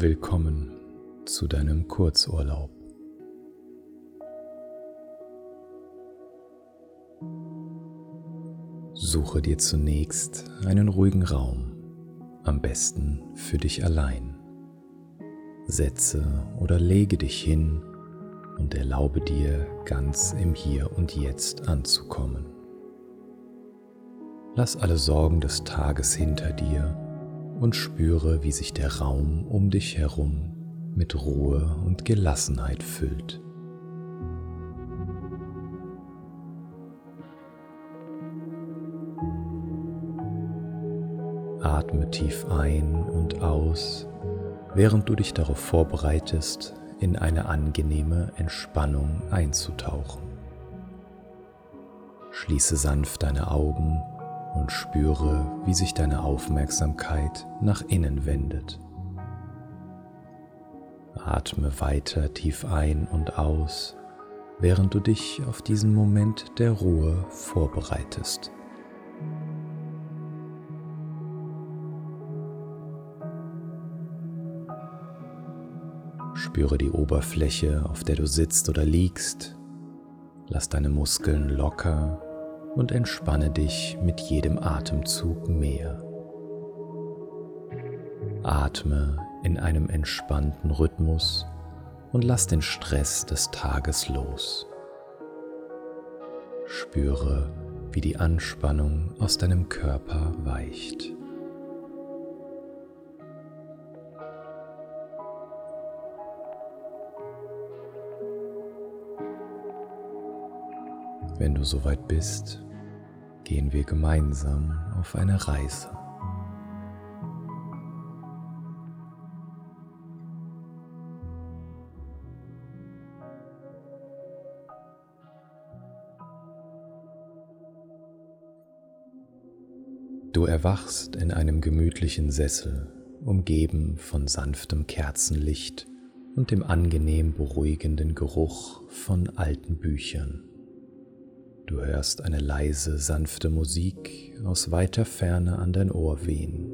Willkommen zu deinem Kurzurlaub. Suche dir zunächst einen ruhigen Raum, am besten für dich allein. Setze oder lege dich hin und erlaube dir ganz im Hier und Jetzt anzukommen. Lass alle Sorgen des Tages hinter dir und spüre, wie sich der Raum um dich herum mit Ruhe und Gelassenheit füllt. Atme tief ein und aus, während du dich darauf vorbereitest, in eine angenehme Entspannung einzutauchen. Schließe sanft deine Augen und spüre, wie sich deine Aufmerksamkeit nach innen wendet. Atme weiter tief ein und aus, während du dich auf diesen Moment der Ruhe vorbereitest. Spüre die Oberfläche, auf der du sitzt oder liegst. Lass deine Muskeln locker und entspanne dich mit jedem Atemzug mehr. Atme in einem entspannten Rhythmus und lass den Stress des Tages los. Spüre, wie die Anspannung aus deinem Körper weicht. Wenn du soweit bist, gehen wir gemeinsam auf eine Reise. Du erwachst in einem gemütlichen Sessel, umgeben von sanftem Kerzenlicht und dem angenehm beruhigenden Geruch von alten Büchern. Du hörst eine leise, sanfte Musik aus weiter Ferne an dein Ohr wehen.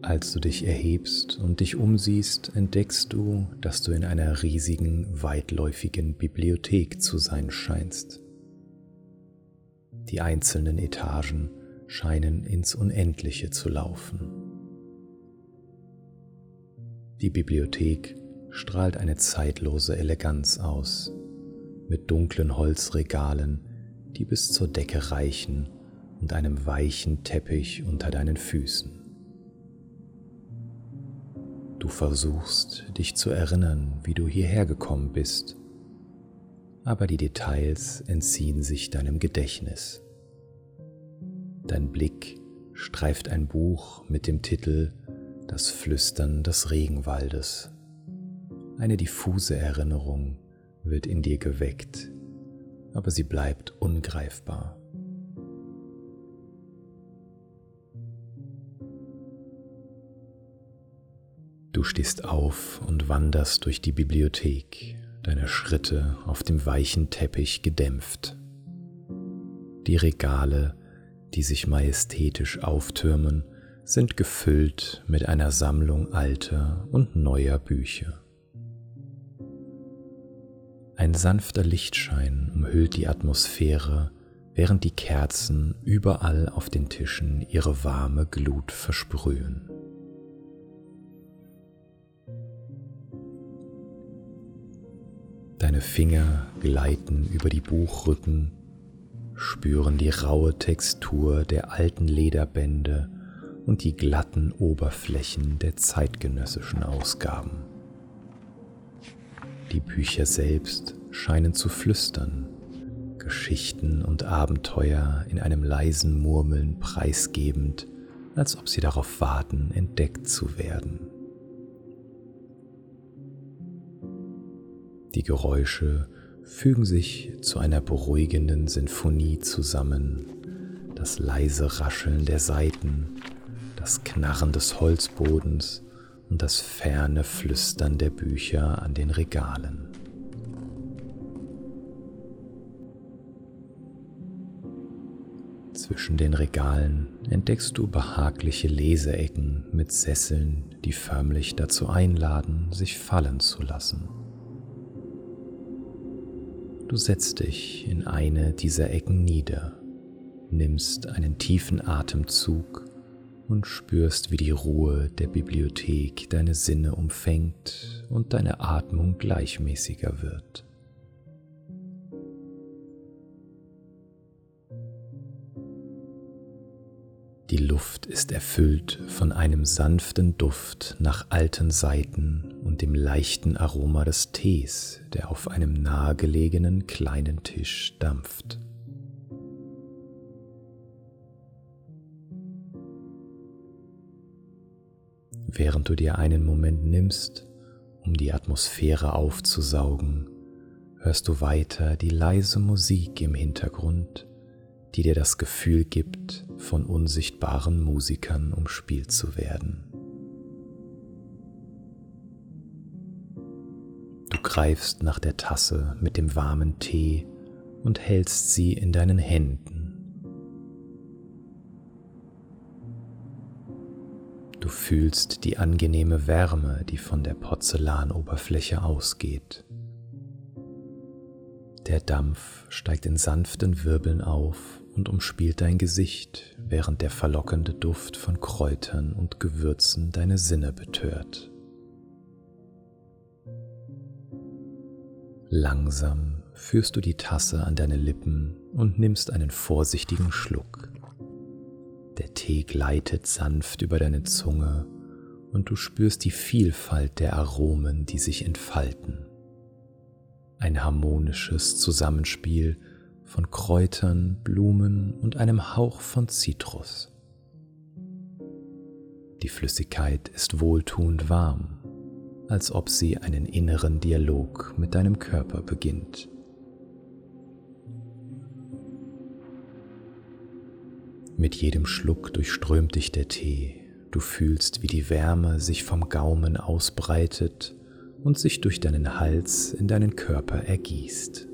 Als du dich erhebst und dich umsiehst, entdeckst du, dass du in einer riesigen, weitläufigen Bibliothek zu sein scheinst. Die einzelnen Etagen scheinen ins Unendliche zu laufen. Die Bibliothek strahlt eine zeitlose Eleganz aus, mit dunklen Holzregalen, die bis zur Decke reichen und einem weichen Teppich unter deinen Füßen. Du versuchst dich zu erinnern, wie du hierher gekommen bist, aber die Details entziehen sich deinem Gedächtnis. Dein Blick streift ein Buch mit dem Titel Das Flüstern des Regenwaldes, eine diffuse Erinnerung wird in dir geweckt, aber sie bleibt ungreifbar. Du stehst auf und wanderst durch die Bibliothek, deine Schritte auf dem weichen Teppich gedämpft. Die Regale, die sich majestätisch auftürmen, sind gefüllt mit einer Sammlung alter und neuer Bücher. Ein sanfter Lichtschein umhüllt die Atmosphäre, während die Kerzen überall auf den Tischen ihre warme Glut versprühen. Deine Finger gleiten über die Buchrücken, spüren die raue Textur der alten Lederbände und die glatten Oberflächen der zeitgenössischen Ausgaben. Die Bücher selbst scheinen zu flüstern, Geschichten und Abenteuer in einem leisen Murmeln preisgebend, als ob sie darauf warten, entdeckt zu werden. Die Geräusche fügen sich zu einer beruhigenden Sinfonie zusammen, das leise Rascheln der Saiten, das Knarren des Holzbodens und das ferne Flüstern der Bücher an den Regalen. Zwischen den Regalen entdeckst du behagliche Leseecken mit Sesseln, die förmlich dazu einladen, sich fallen zu lassen. Du setzt dich in eine dieser Ecken nieder, nimmst einen tiefen Atemzug und spürst, wie die Ruhe der Bibliothek deine Sinne umfängt und deine Atmung gleichmäßiger wird. Die Luft ist erfüllt von einem sanften Duft nach alten Seiten und dem leichten Aroma des Tees, der auf einem nahegelegenen kleinen Tisch dampft. Während du dir einen Moment nimmst, um die Atmosphäre aufzusaugen, hörst du weiter die leise Musik im Hintergrund, die dir das Gefühl gibt, von unsichtbaren Musikern umspielt zu werden. Du greifst nach der Tasse mit dem warmen Tee und hältst sie in deinen Händen. Du fühlst die angenehme Wärme, die von der Porzellanoberfläche ausgeht. Der Dampf steigt in sanften Wirbeln auf und umspielt dein Gesicht, während der verlockende Duft von Kräutern und Gewürzen deine Sinne betört. Langsam führst du die Tasse an deine Lippen und nimmst einen vorsichtigen Schluck. Der Tee gleitet sanft über deine Zunge und du spürst die Vielfalt der Aromen, die sich entfalten. Ein harmonisches Zusammenspiel von Kräutern, Blumen und einem Hauch von Zitrus. Die Flüssigkeit ist wohltuend warm, als ob sie einen inneren Dialog mit deinem Körper beginnt. Mit jedem Schluck durchströmt dich der Tee. Du fühlst, wie die Wärme sich vom Gaumen ausbreitet und sich durch deinen Hals in deinen Körper ergießt.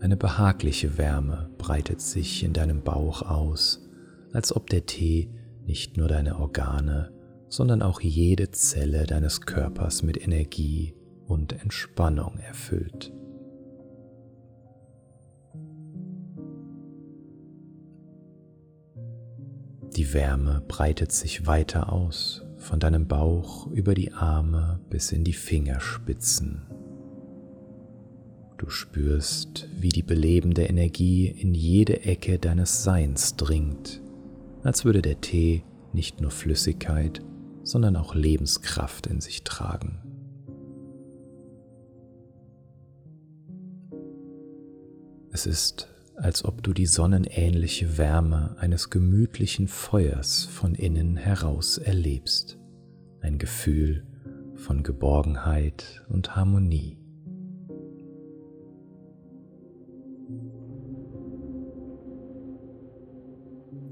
Eine behagliche Wärme breitet sich in deinem Bauch aus, als ob der Tee nicht nur deine Organe, sondern auch jede Zelle deines Körpers mit Energie und Entspannung erfüllt. Die Wärme breitet sich weiter aus, von deinem Bauch über die Arme bis in die Fingerspitzen. Du spürst, wie die belebende Energie in jede Ecke deines Seins dringt, als würde der Tee nicht nur Flüssigkeit, sondern auch Lebenskraft in sich tragen. Es ist, als ob du die sonnenähnliche Wärme eines gemütlichen Feuers von innen heraus erlebst, ein Gefühl von Geborgenheit und Harmonie.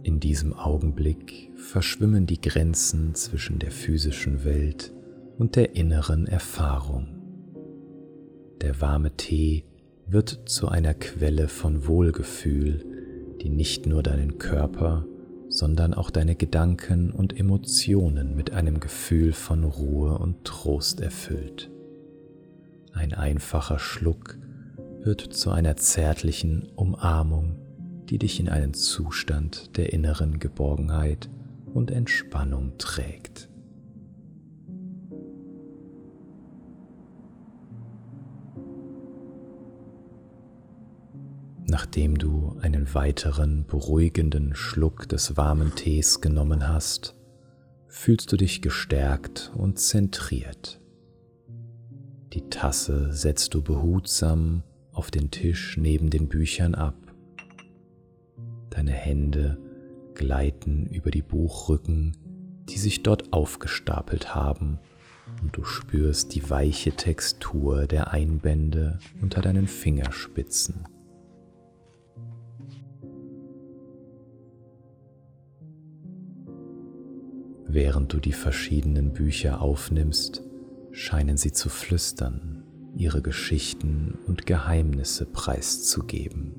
In diesem Augenblick verschwimmen die Grenzen zwischen der physischen Welt und der inneren Erfahrung. Der warme Tee wird zu einer Quelle von Wohlgefühl, die nicht nur deinen Körper, sondern auch deine Gedanken und Emotionen mit einem Gefühl von Ruhe und Trost erfüllt. Ein einfacher Schluck wird zu einer zärtlichen Umarmung die dich in einen Zustand der inneren Geborgenheit und Entspannung trägt. Nachdem du einen weiteren beruhigenden Schluck des warmen Tees genommen hast, fühlst du dich gestärkt und zentriert. Die Tasse setzt du behutsam auf den Tisch neben den Büchern ab Deine Hände gleiten über die Buchrücken, die sich dort aufgestapelt haben, und du spürst die weiche Textur der Einbände unter deinen Fingerspitzen. Während du die verschiedenen Bücher aufnimmst, scheinen sie zu flüstern, ihre Geschichten und Geheimnisse preiszugeben.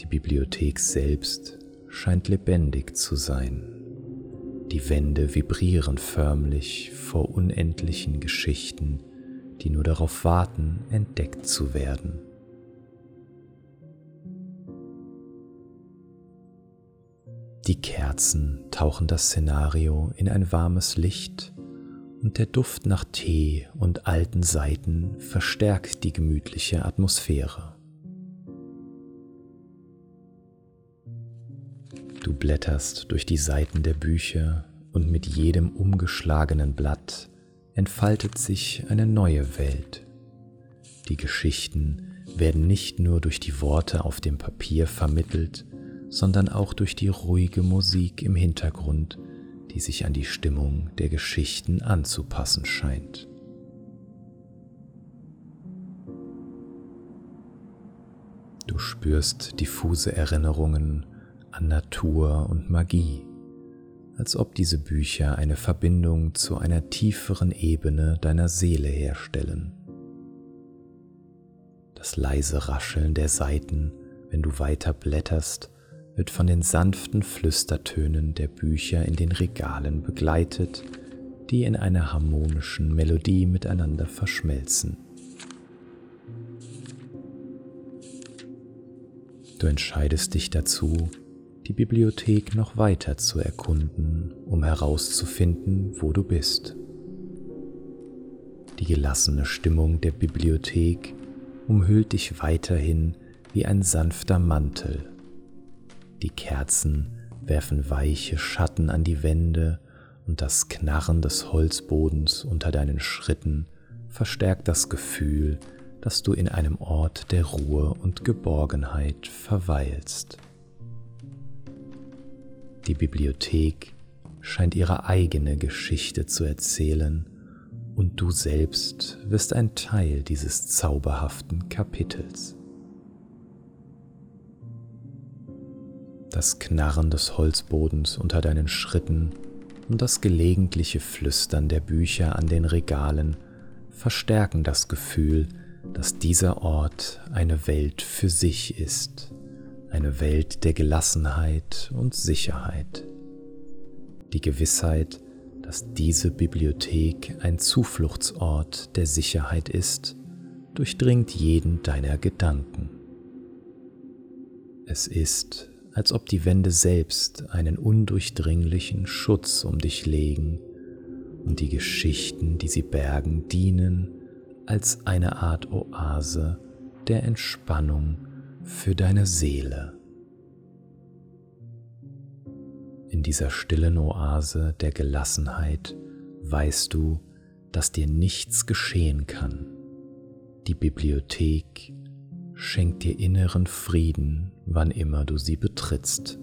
Die Bibliothek selbst scheint lebendig zu sein. Die Wände vibrieren förmlich vor unendlichen Geschichten, die nur darauf warten, entdeckt zu werden. Die Kerzen tauchen das Szenario in ein warmes Licht und der Duft nach Tee und alten Seiten verstärkt die gemütliche Atmosphäre. Du blätterst durch die Seiten der Bücher und mit jedem umgeschlagenen Blatt entfaltet sich eine neue Welt. Die Geschichten werden nicht nur durch die Worte auf dem Papier vermittelt, sondern auch durch die ruhige Musik im Hintergrund, die sich an die Stimmung der Geschichten anzupassen scheint. Du spürst diffuse Erinnerungen an Natur und Magie, als ob diese Bücher eine Verbindung zu einer tieferen Ebene deiner Seele herstellen. Das leise Rascheln der Seiten, wenn du weiter blätterst, wird von den sanften Flüstertönen der Bücher in den Regalen begleitet, die in einer harmonischen Melodie miteinander verschmelzen. Du entscheidest dich dazu, die Bibliothek noch weiter zu erkunden, um herauszufinden, wo du bist. Die gelassene Stimmung der Bibliothek umhüllt dich weiterhin wie ein sanfter Mantel die Kerzen werfen weiche Schatten an die Wände und das Knarren des Holzbodens unter deinen Schritten verstärkt das Gefühl, dass du in einem Ort der Ruhe und Geborgenheit verweilst. Die Bibliothek scheint ihre eigene Geschichte zu erzählen und du selbst wirst ein Teil dieses zauberhaften Kapitels. Das Knarren des Holzbodens unter deinen Schritten und das gelegentliche Flüstern der Bücher an den Regalen verstärken das Gefühl, dass dieser Ort eine Welt für sich ist, eine Welt der Gelassenheit und Sicherheit. Die Gewissheit, dass diese Bibliothek ein Zufluchtsort der Sicherheit ist, durchdringt jeden deiner Gedanken. Es ist als ob die Wände selbst einen undurchdringlichen Schutz um dich legen und die Geschichten, die sie bergen, dienen als eine Art Oase der Entspannung für deine Seele. In dieser stillen Oase der Gelassenheit weißt du, dass dir nichts geschehen kann. Die Bibliothek schenkt dir inneren Frieden, wann immer du sie betrittst.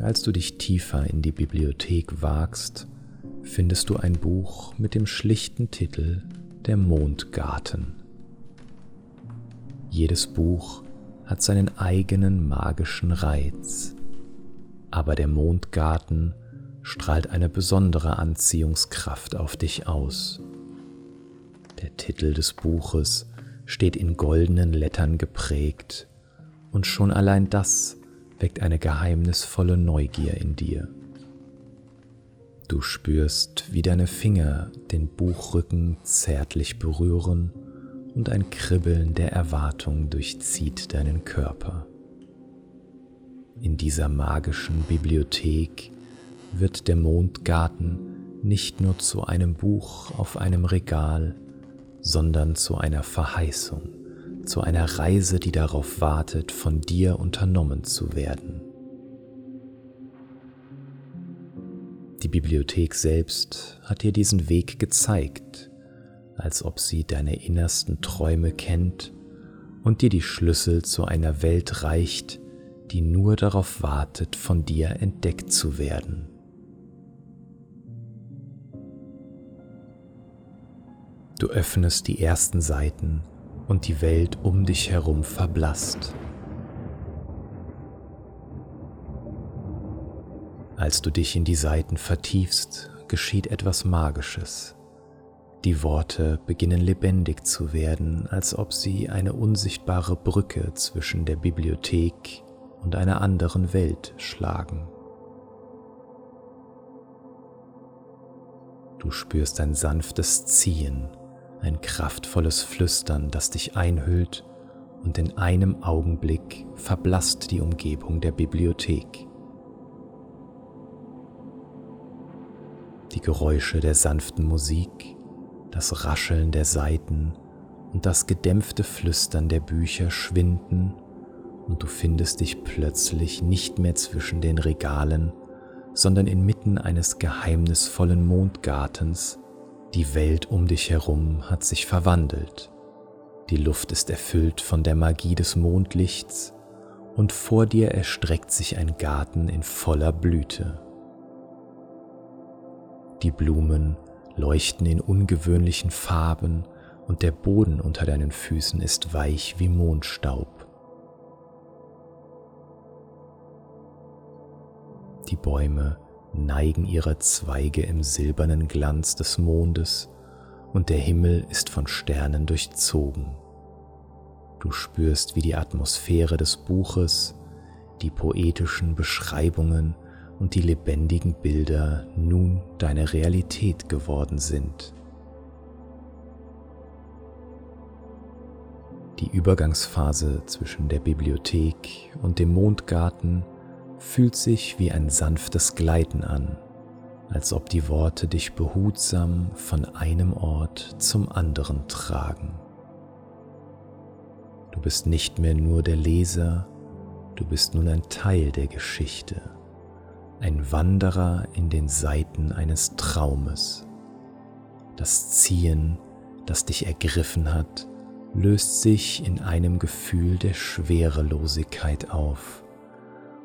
Als du dich tiefer in die Bibliothek wagst, findest du ein Buch mit dem schlichten Titel Der Mondgarten. Jedes Buch hat seinen eigenen magischen Reiz, aber der Mondgarten strahlt eine besondere Anziehungskraft auf dich aus. Der Titel des Buches steht in goldenen Lettern geprägt, und schon allein das weckt eine geheimnisvolle Neugier in dir. Du spürst, wie deine Finger den Buchrücken zärtlich berühren und ein Kribbeln der Erwartung durchzieht deinen Körper. In dieser magischen Bibliothek wird der Mondgarten nicht nur zu einem Buch auf einem Regal, sondern zu einer Verheißung, zu einer Reise, die darauf wartet, von dir unternommen zu werden. Die Bibliothek selbst hat dir diesen Weg gezeigt, als ob sie deine innersten Träume kennt und dir die Schlüssel zu einer Welt reicht, die nur darauf wartet, von dir entdeckt zu werden. Du öffnest die ersten Seiten und die Welt um dich herum verblasst. Als du dich in die Seiten vertiefst, geschieht etwas Magisches. Die Worte beginnen lebendig zu werden, als ob sie eine unsichtbare Brücke zwischen der Bibliothek und einer anderen Welt schlagen. Du spürst ein sanftes Ziehen, ein kraftvolles Flüstern, das dich einhüllt und in einem Augenblick verblasst die Umgebung der Bibliothek. Die Geräusche der sanften Musik, das Rascheln der Seiten und das gedämpfte Flüstern der Bücher schwinden und du findest dich plötzlich nicht mehr zwischen den Regalen, sondern inmitten eines geheimnisvollen Mondgartens. Die Welt um dich herum hat sich verwandelt. Die Luft ist erfüllt von der Magie des Mondlichts und vor dir erstreckt sich ein Garten in voller Blüte. Die Blumen leuchten in ungewöhnlichen Farben und der Boden unter deinen Füßen ist weich wie Mondstaub. Die Bäume neigen ihre Zweige im silbernen Glanz des Mondes und der Himmel ist von Sternen durchzogen. Du spürst, wie die Atmosphäre des Buches, die poetischen Beschreibungen und die lebendigen Bilder nun deine Realität geworden sind. Die Übergangsphase zwischen der Bibliothek und dem Mondgarten fühlt sich wie ein sanftes Gleiten an, als ob die Worte dich behutsam von einem Ort zum anderen tragen. Du bist nicht mehr nur der Leser, du bist nun ein Teil der Geschichte, ein Wanderer in den Seiten eines Traumes. Das Ziehen, das dich ergriffen hat, löst sich in einem Gefühl der Schwerelosigkeit auf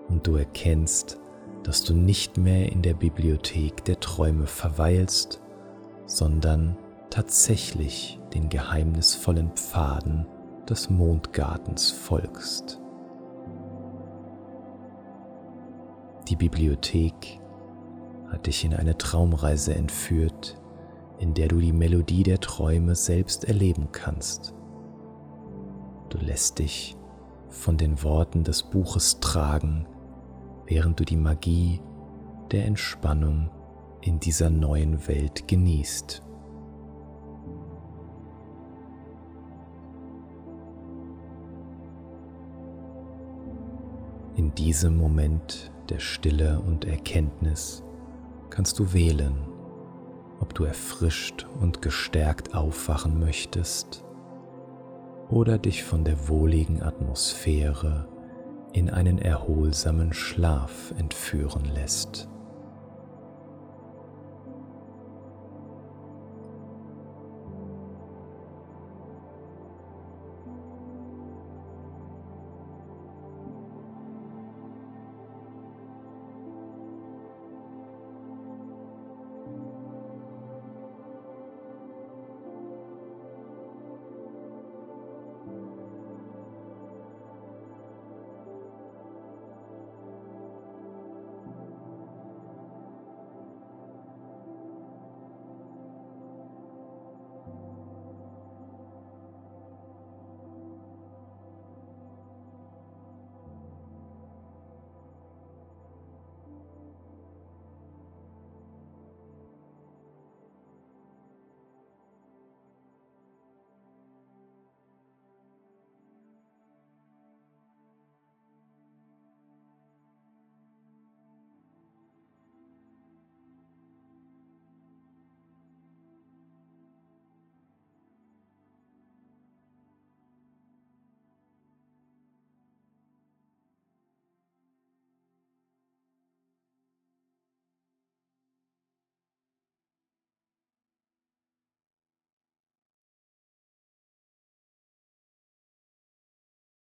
und du erkennst, dass du nicht mehr in der Bibliothek der Träume verweilst, sondern tatsächlich den geheimnisvollen Pfaden des Mondgartens folgst. Die Bibliothek hat dich in eine Traumreise entführt, in der du die Melodie der Träume selbst erleben kannst. Du lässt dich von den Worten des Buches tragen, während du die Magie der Entspannung in dieser neuen Welt genießt. In diesem Moment der Stille und Erkenntnis kannst du wählen, ob du erfrischt und gestärkt aufwachen möchtest oder dich von der wohligen Atmosphäre in einen erholsamen Schlaf entführen lässt.